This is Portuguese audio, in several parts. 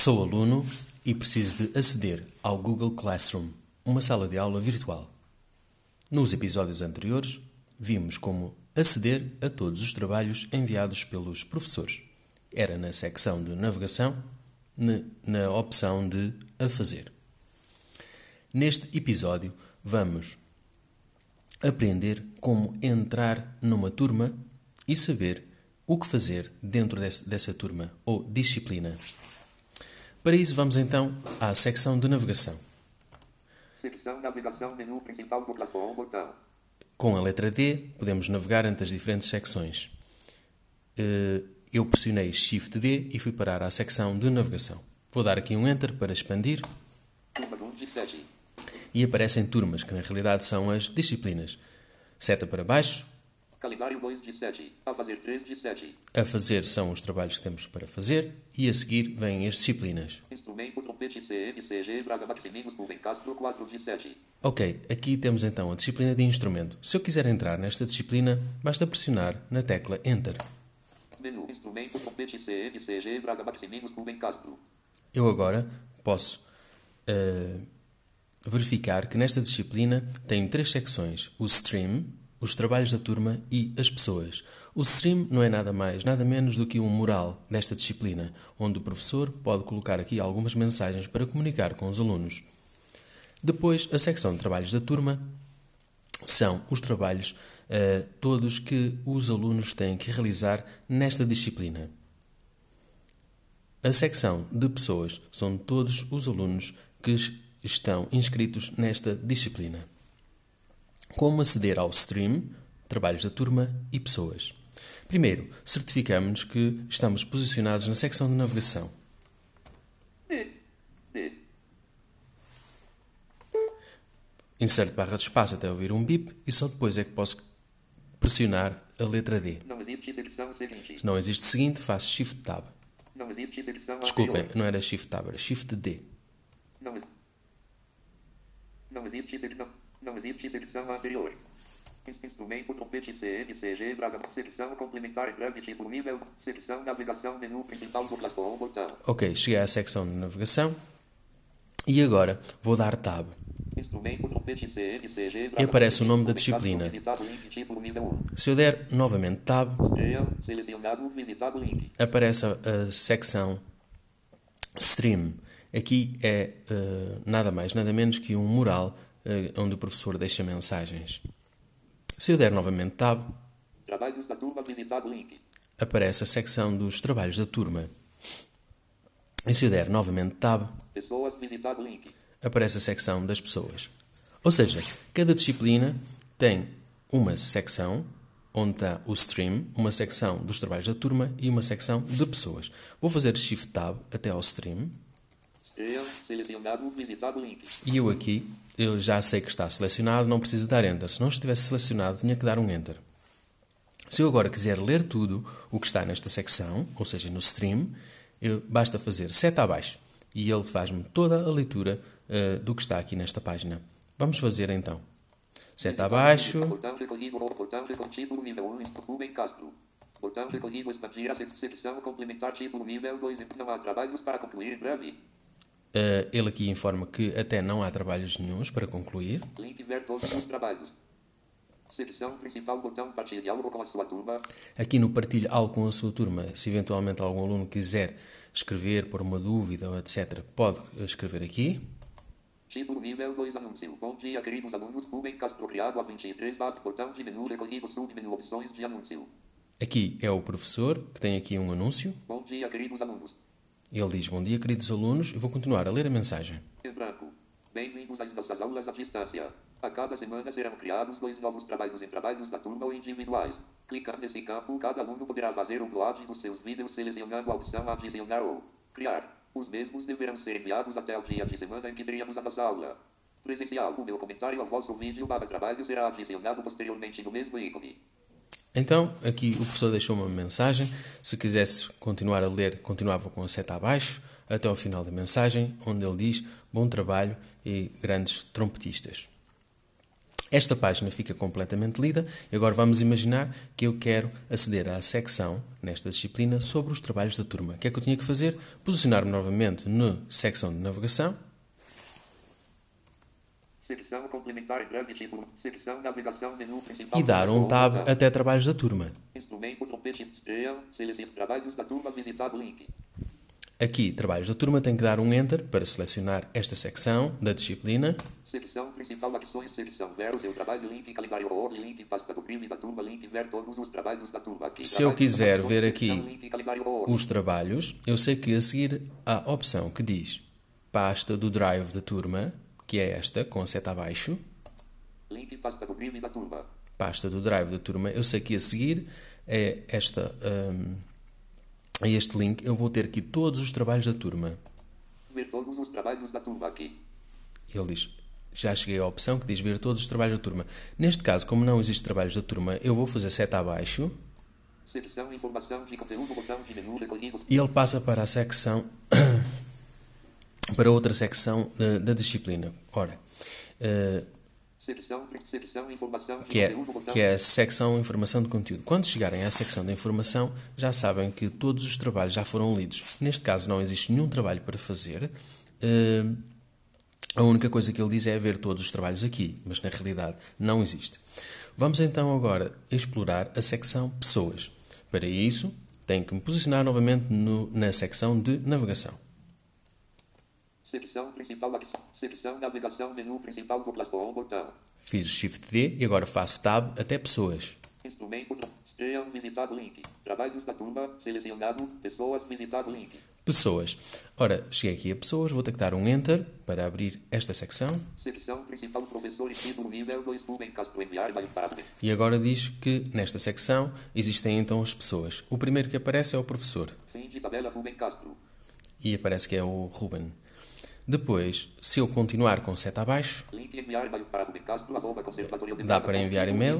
Sou aluno e preciso de aceder ao Google Classroom, uma sala de aula virtual. Nos episódios anteriores, vimos como aceder a todos os trabalhos enviados pelos professores. Era na secção de navegação, na opção de A Fazer. Neste episódio, vamos aprender como entrar numa turma e saber o que fazer dentro dessa turma ou disciplina. Para isso, vamos então à secção de navegação. Secção navegação, menu principal do botão. Com a letra D, podemos navegar entre as diferentes secções. Eh, eu pressionei Shift D e fui parar à secção de navegação. Vou dar aqui um Enter para expandir. Turmas 1 de 7. E aparecem turmas, que na realidade são as disciplinas. Seta para baixo, Calendário 2 de 7. A fazer 3 de 7. A fazer são os trabalhos que temos para fazer e a seguir vêm as disciplinas. Instrumento, trompete, CMCG, Braga Maximingos, Nuvem Castro 4 de 7. Ok, aqui temos então a disciplina de instrumento. Se eu quiser entrar nesta disciplina, basta pressionar na tecla Enter. Menu, instrumento, trompete, CMCG, Braga Maximingos, Nuvem Castro. Eu agora posso uh, verificar que nesta disciplina tenho três secções: o Stream, os trabalhos da turma e as pessoas. O stream não é nada mais, nada menos do que um mural desta disciplina, onde o professor pode colocar aqui algumas mensagens para comunicar com os alunos. Depois, a secção de trabalhos da turma são os trabalhos uh, todos que os alunos têm que realizar nesta disciplina. A secção de pessoas são todos os alunos que estão inscritos nesta disciplina como aceder ao stream, trabalhos da turma e pessoas. Primeiro, certificamos-nos que estamos posicionados na secção de navegação. Inserte barra de espaço até ouvir um bip e só depois é que posso pressionar a letra D. Não existe secção seguinte. Se não existe seguinte, faço Shift Tab. Não existe secção Desculpem, anterior. não era Shift Tab, era Shift D. Não, não existe secção. Não existe secção anterior. Ins- Instrumento, trompete, CMCG, Braga. Secção complementar, breve, título, nível. Secção navegação, menu principal do botão. Ok, cheguei à secção de navegação e agora vou dar Tab. E aparece o nome da disciplina. 1. Se eu der novamente Tab, aparece a, a secção Stream. Aqui é eh, nada mais, nada menos que um mural onde o professor deixa mensagens. Se eu der novamente Tab, Trabalhos da turma, visitado, link. aparece a secção dos trabalhos da turma. E se eu der novamente Tab, Pessoas, visitado, link. aparece a secção das pessoas. Ou seja, cada disciplina tem uma secção onde está o stream, uma secção dos trabalhos da turma e uma secção de pessoas. Vou fazer Shift Tab até ao stream link. e eu aqui eu já sei que está selecionado, não preciso dar Enter. Se não estivesse selecionado, tinha que dar um Enter. Se eu agora quiser ler tudo o que está nesta secção, ou seja, no stream, eu, basta fazer seta abaixo e ele faz-me toda a leitura eh, do que está aqui nesta página. Vamos fazer então. Seta abaixo, Botão recolhido, botão recolhido, título nível 1, Rubem Castro. Botão recolhido, expandir a sec- secção complementar, título nível 2, não há trabalhos para concluir, breve. Eh, ele aqui informa que até não há trabalhos nenhums para concluir. Link ver todos os trabalhos. Secção principal, botão partilhar algo com a sua turma. Aqui no partilho algo com a sua turma, se eventualmente algum aluno quiser escrever, pôr uma dúvida, ou etc., pode escrever aqui. Título nível 2, anúncio. Bom dia, queridos alunos. Rubem Castro criado a 23 bar, botão de menu recolhido, submenu opções de anúncio. Aqui é o professor, que tem aqui um anúncio. Bom dia, queridos alunos. Ele diz: Bom dia, queridos alunos, e vou continuar a ler a mensagem. Bem-vindos às nossas aulas à distância. A cada semana serão criados dois novos trabalhos em trabalhos da turma ou individuais. Clicando nesse campo, cada aluno poderá fazer upload dos seus vídeos selecionando a opção adicionar ou criar. Os mesmos deverão ser enviados até o dia de semana em que teremos a nossa aula. Presencial. O meu comentário ao vosso vídeo barra trabalho será adicionado posteriormente no mesmo ícone. Então, aqui o professor deixou uma mensagem. Se quisesse continuar a ler, continuava com a seta abaixo, até ao final da mensagem, onde ele diz: Bom trabalho e grandes trompetistas. Esta página fica completamente lida e agora vamos imaginar que eu quero aceder à secção, nesta disciplina, sobre os trabalhos da turma. O que é que eu tinha que fazer? Posicionar-me novamente na secção de navegação. Secção complementar em breve título. Secção navegação menu principal. E dar um tab até trabalhos da turma. Instrumento trompete. Selecione trabalhos da turma visitado link. Aqui, trabalhos da turma, tem que dar um Enter para selecionar esta secção da disciplina. Secção principal ações, secção ver o seu trabalho, link, calendário org, link, pasta do crime da turma, link, ver todos os trabalhos da turma. Aqui, Se eu quiser ver aqui link, os trabalhos, eu sei que a seguir há a opção que diz pasta do drive da turma, que é esta, com a seta abaixo. Link, pasta do crime da turma. Pasta do drive da turma. Eu sei que a seguir é esta, hum, a este link, eu vou ter aqui todos os trabalhos da turma. Ver todos os trabalhos da turma aqui. Ele diz, já cheguei à opção que diz ver todos os trabalhos da turma. Neste caso, como não existe trabalhos da turma, eu vou fazer seta abaixo Secção informação de conteúdo, botão de menu recolhidos. e ele passa para a secção, para outra secção da, da disciplina. Ora, Secção, secção informação de que é, conteúdo, que é a secção informação de conteúdo. Quando chegarem à secção da informação, já sabem que todos os trabalhos já foram lidos. Neste caso, não existe nenhum trabalho para fazer. Eh, a única coisa que ele diz é ver todos os trabalhos aqui, mas na realidade não existe. Vamos então agora explorar a secção Pessoas. Para isso, tenho que me posicionar novamente no- na secção de Navegação. Secção principal. Secção navegação menu principal do Plasbon, botão. Fiz o Shift D e agora faço Tab até Pessoas. Instrumento estreia visitado link. Trabalhos da turma selecionado. Pessoas visitado link. Pessoas. Ora, cheguei aqui a Pessoas, vou ter que dar um Enter para abrir esta secção. Secção principal professor e título nível 2 Ruben Castro enviar para E agora diz que nesta secção existem então as pessoas. O primeiro que aparece é o professor fim de tabela Ruben Castro. e aparece que é o Ruben. Depois, se eu continuar com seta abaixo, Dá para enviar e-mail?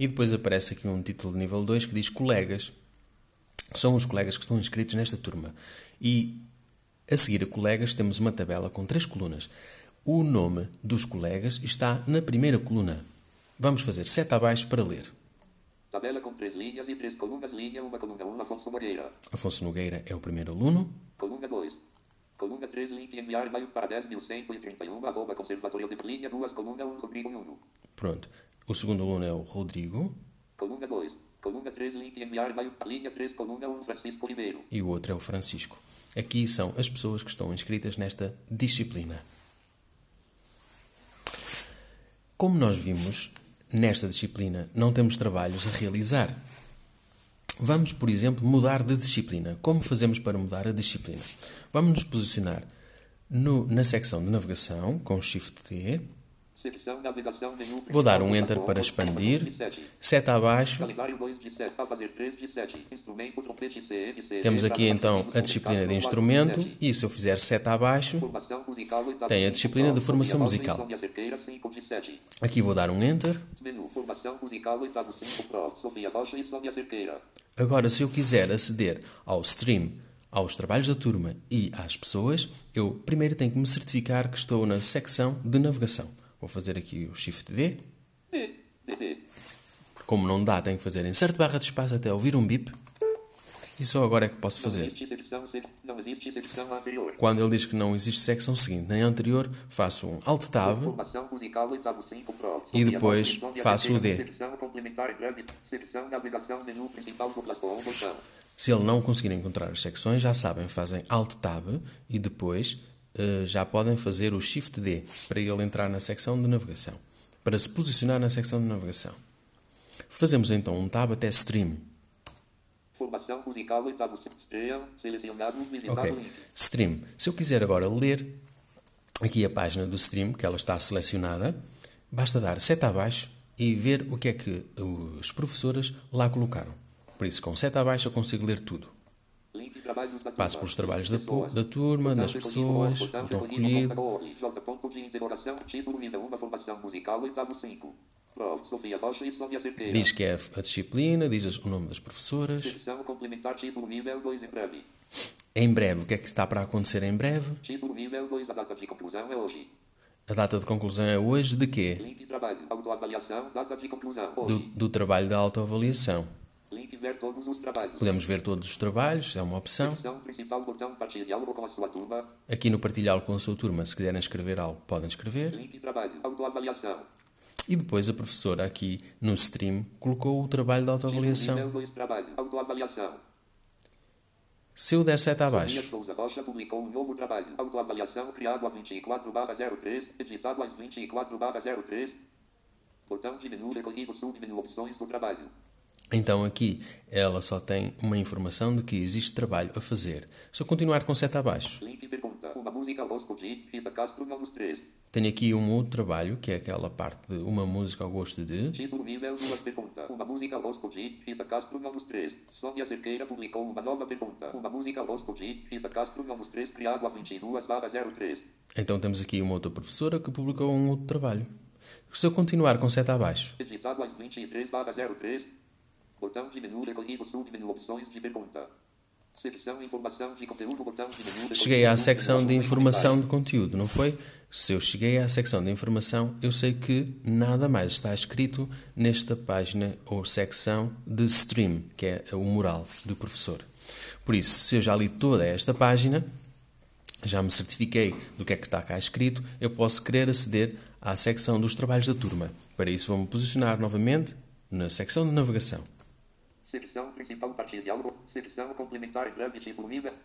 e depois aparece aqui um título de nível 2 que diz colegas. São os colegas que estão inscritos nesta turma. E a seguir a colegas temos uma tabela com três colunas. O nome dos colegas está na primeira coluna. Vamos fazer seta abaixo para ler. Tabela com três linhas e três colunas. Linha 1, coluna 1, Afonso Moreira. Afonso Nogueira é o primeiro aluno. Coluna 2. Coluna 3, link enviar vai para 10.131, arroba conservatório de linha 2, coluna 1, Rodrigo Nuno. Pronto. O segundo aluno é o Rodrigo Coluna 2. Coluna 3, link enviar vai linha 3, coluna 1, Francisco Ribeiro. e o outro é o Francisco. Aqui são as pessoas que estão inscritas nesta disciplina. Como nós vimos, nesta disciplina não temos trabalhos a realizar. Vamos, por exemplo, mudar de disciplina. Como fazemos para mudar a disciplina? Vamos nos posicionar no- na secção de navegação com Shift T. Secção navegação menu Vou dar um Enter para botão, expandir. Seta abaixo. Calendário 2 de 7, a fazer 3 de 7. Instrumento trompete CMC. Temos aqui então a disciplina de instrumento e se eu fizer seta abaixo, Tem a disciplina de formação musical. Sônia Cerqueira, 5 de 7. aqui vou dar um Enter. Menu formação musical, oitavo 5 Pro. Sofia Rocha Sônia Cerqueira. Agora, se eu quiser aceder ao stream, aos trabalhos da turma e às pessoas, eu primeiro tenho que me certificar que estou na secção de navegação. Vou fazer aqui o Shift D. Como não dá, tenho que fazer insert barra de espaço até ouvir um bip. E só agora é que posso fazer. Quando ele diz que não existe secção seguinte nem anterior, faço um Alt Tab Formação musical, oitavo 5 Pro. E depois faço o D. Se ele não conseguir encontrar as secções, já sabem, fazem Alt Tab e depois eh, já podem fazer o Shift D para ele entrar na secção de navegação, para se posicionar na secção de navegação. Fazemos então um Tab até Stream. Formação musical, oitavo estreia, selecionado, visitado Ok. link. Stream. Se eu quiser agora ler aqui a página do Stream, que ela está selecionada, basta dar seta abaixo e ver o que é que os professores lá colocaram. Por isso, com seta abaixo eu consigo ler tudo. Passo pelos trabalhos da, da turma, das pessoas, botão recolhido, recolhido. ponto org, J ponto de interrogação, título nível 1, formação musical, oitavo 5. Prof. Sofia Rocha Sônia Cerqueira. Diz que é a disciplina, diz o nome das professoras. Secção complementar, título nível 2 em breve. O que é que está para acontecer em breve? Título nível 2, a data de conclusão é hoje. A data de conclusão é hoje de quê? Link trabalho. Autoavaliação. Data de conclusão. Do, do trabalho da autoavaliação. Link ver todos os trabalhos. Podemos ver todos os trabalhos, é uma opção. Secção principal. Botão partilhar com a sua turma. Aqui no partilhá-lo com a sua turma, se quiserem escrever algo, podem escrever. Link trabalho. Autoavaliação. E depois a professora aqui no stream colocou o trabalho de Nível autoavaliação. 2 trabalho. Autoavaliação. Se eu der seta abaixo, Souza Rocha publicou um novo trabalho. Autoavaliação criado a 24/03, editado às 24/03. Botão de menu recolhido submenu opções do trabalho. Então aqui ela só tem uma informação de que existe trabalho a fazer. Se eu continuar com seta abaixo, Link pergunta. Uma música Rosco de Rita Castro Novos 3. tenho aqui um outro trabalho, que é aquela parte de uma música ao gosto de. Título nível 2 pergunta. Uma música Rosco de Rita Castro Novos 3. Sônia Cerqueira publicou uma nova pergunta. Uma música Rosco de Rita Castro Novos 3 criado a 22/03. Então temos aqui uma outra professora que publicou um outro trabalho. Se eu continuar com seta abaixo, Editado às 23/03. Botão de menu recolhido submenu opções de pergunta. Secção informação de conteúdo botão de menu cheguei à secção de informação de conteúdo, não foi? Se eu cheguei à secção de informação, eu sei que nada mais está escrito nesta página ou secção de stream, que é o mural do professor. Por isso, se eu já li toda esta página, já me certifiquei do que é que está cá escrito, eu posso querer aceder à secção dos trabalhos da turma. Para isso, vou-me posicionar novamente na secção de navegação. Secção principal. Secção complementar breve.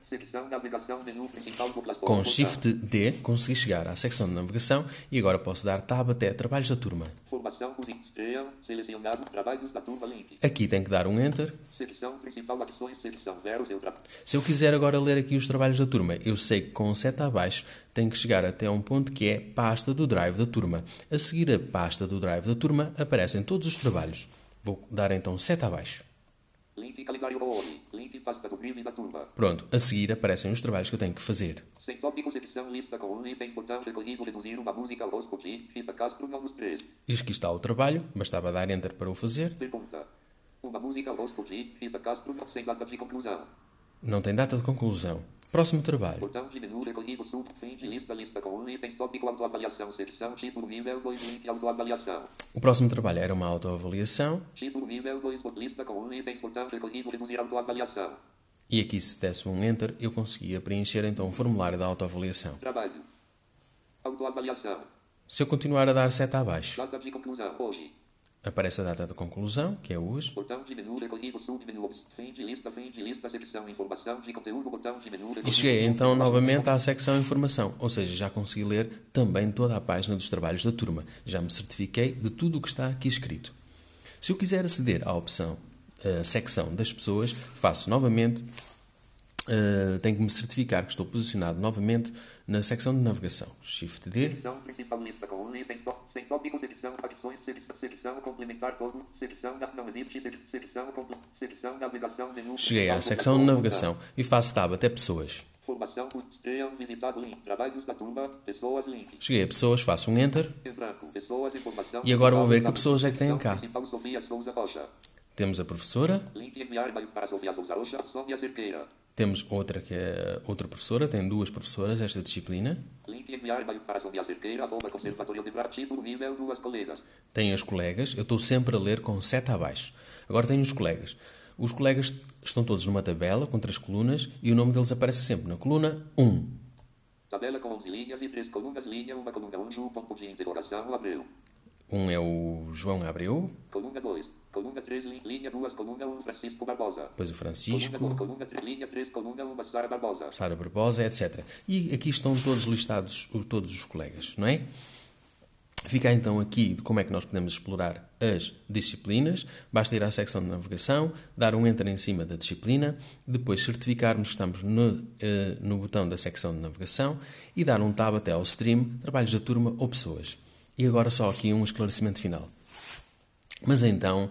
Secção navegação menu principal do. Com. Shift D, consegui chegar à secção de navegação e agora posso dar tab até trabalhos da turma. Formação estreia. Selecionado trabalhos da turma link. Aqui tem que dar um Enter. Secção principal ações. Secção tra... Se eu quiser agora ler aqui os trabalhos da turma, eu sei que com seta abaixo tenho que chegar até um ponto que é pasta do drive da turma. A seguir a pasta do drive da turma aparecem todos os trabalhos. Vou dar então seta abaixo. Link calendário. Link pasta do da turma. Pronto, a seguir aparecem os trabalhos que eu tenho que fazer. Sem tópico secção lista com botão recolhido reduzir uma música Rita Castro Novos 3. E aqui está o trabalho, bastava dar Enter para o fazer. Pergunta. Uma música Rita Castro sem data de conclusão. Não tem data de conclusão. Próximo trabalho. Botão de menu recolhido sub fim de lista lista com itens tópico autoavaliação secção título nível 2 link autoavaliação. O próximo trabalho era uma autoavaliação. Título nível 2 bot lista com itens botão recolhido reduzir autoavaliação. E aqui, se desse um Enter, eu conseguia preencher então o formulário da autoavaliação. Trabalho. Autoavaliação. Se eu continuar a dar seta abaixo, Data de conclusão hoje. Aparece a data de conclusão, que é hoje. Botão de menu recolhido fim de lista fim de lista secção informação de conteúdo botão de menu E recolhido cheguei então novamente à secção Informação, ou seja, já consegui ler também toda a página dos trabalhos da turma. Já me certifiquei de tudo o que está aqui escrito. Se eu quiser aceder à opção eh, secção das pessoas, faço novamente, eh, tenho que me certificar que estou posicionado novamente na secção de navegação. Shift D. Principal lista itens sem complementar todo não existe navegação menu Cheguei à secção de navegação e faço tab até pessoas. Formação estreia visitado link trabalhos da turma pessoas link Cheguei a pessoas, faço um Enter. branco pessoas E agora vou ver que pessoas é que têm cá. Temos a professora, link enviar para Sofia Souza Rocha Cerqueira temos outra que é outra professora, tem duas professoras esta disciplina. Tem as colegas, eu estou sempre a ler com seta abaixo. Agora tenho os colegas. Os colegas estão todos numa tabela com três colunas e o nome deles aparece sempre na coluna 1. tabela com 11 linhas e três colunas linha uma coluna anjo ponto de interrogação abreu 1 é o João Abreu, coluna 2 coluna 3 linha 2 coluna 1 Francisco Barbosa depois o Coluna Francisco, 2, coluna 3, linha 3, coluna 1, Sara Barbosa. Sara Barbosa, etc. E aqui estão todos listados, todos os colegas, não é? Fica então aqui de como é que nós podemos explorar as disciplinas. Basta ir à secção de navegação, dar um enter em cima da disciplina, depois certificarmos que estamos no, eh, no botão da secção de navegação e dar um tab até ao stream, trabalhos da turma ou pessoas. E agora só aqui um esclarecimento final. Mas então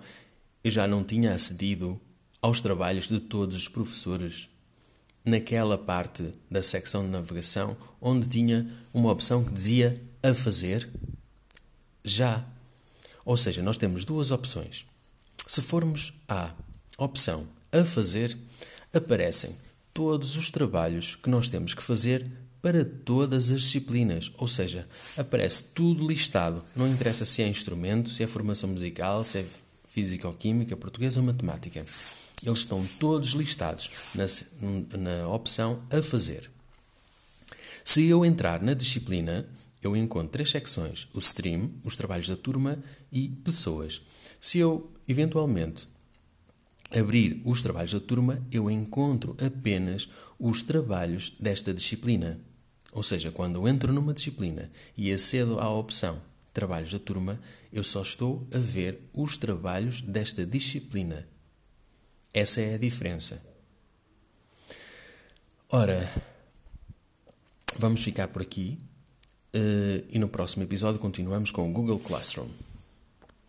eu já não tinha acedido aos trabalhos de todos os professores naquela parte da secção de navegação onde tinha uma opção que dizia a fazer? Já. Ou seja, nós temos duas opções. Se formos à opção a fazer, aparecem todos os trabalhos que nós temos que fazer para todas as disciplinas, ou seja, aparece tudo listado. Não interessa se é instrumento, se é formação musical, se é física ou química, português ou matemática. Eles estão todos listados na, na opção a fazer. Se eu entrar na disciplina, eu encontro três secções: o stream, os trabalhos da turma e pessoas. Se eu, eventualmente, abrir os trabalhos da turma, eu encontro apenas os trabalhos desta disciplina. Ou seja, quando entro numa disciplina e acedo à opção Trabalhos da turma, eu só estou a ver os trabalhos desta disciplina. Essa é a diferença. Ora, vamos ficar por aqui uh, e no próximo episódio continuamos com o Google Classroom.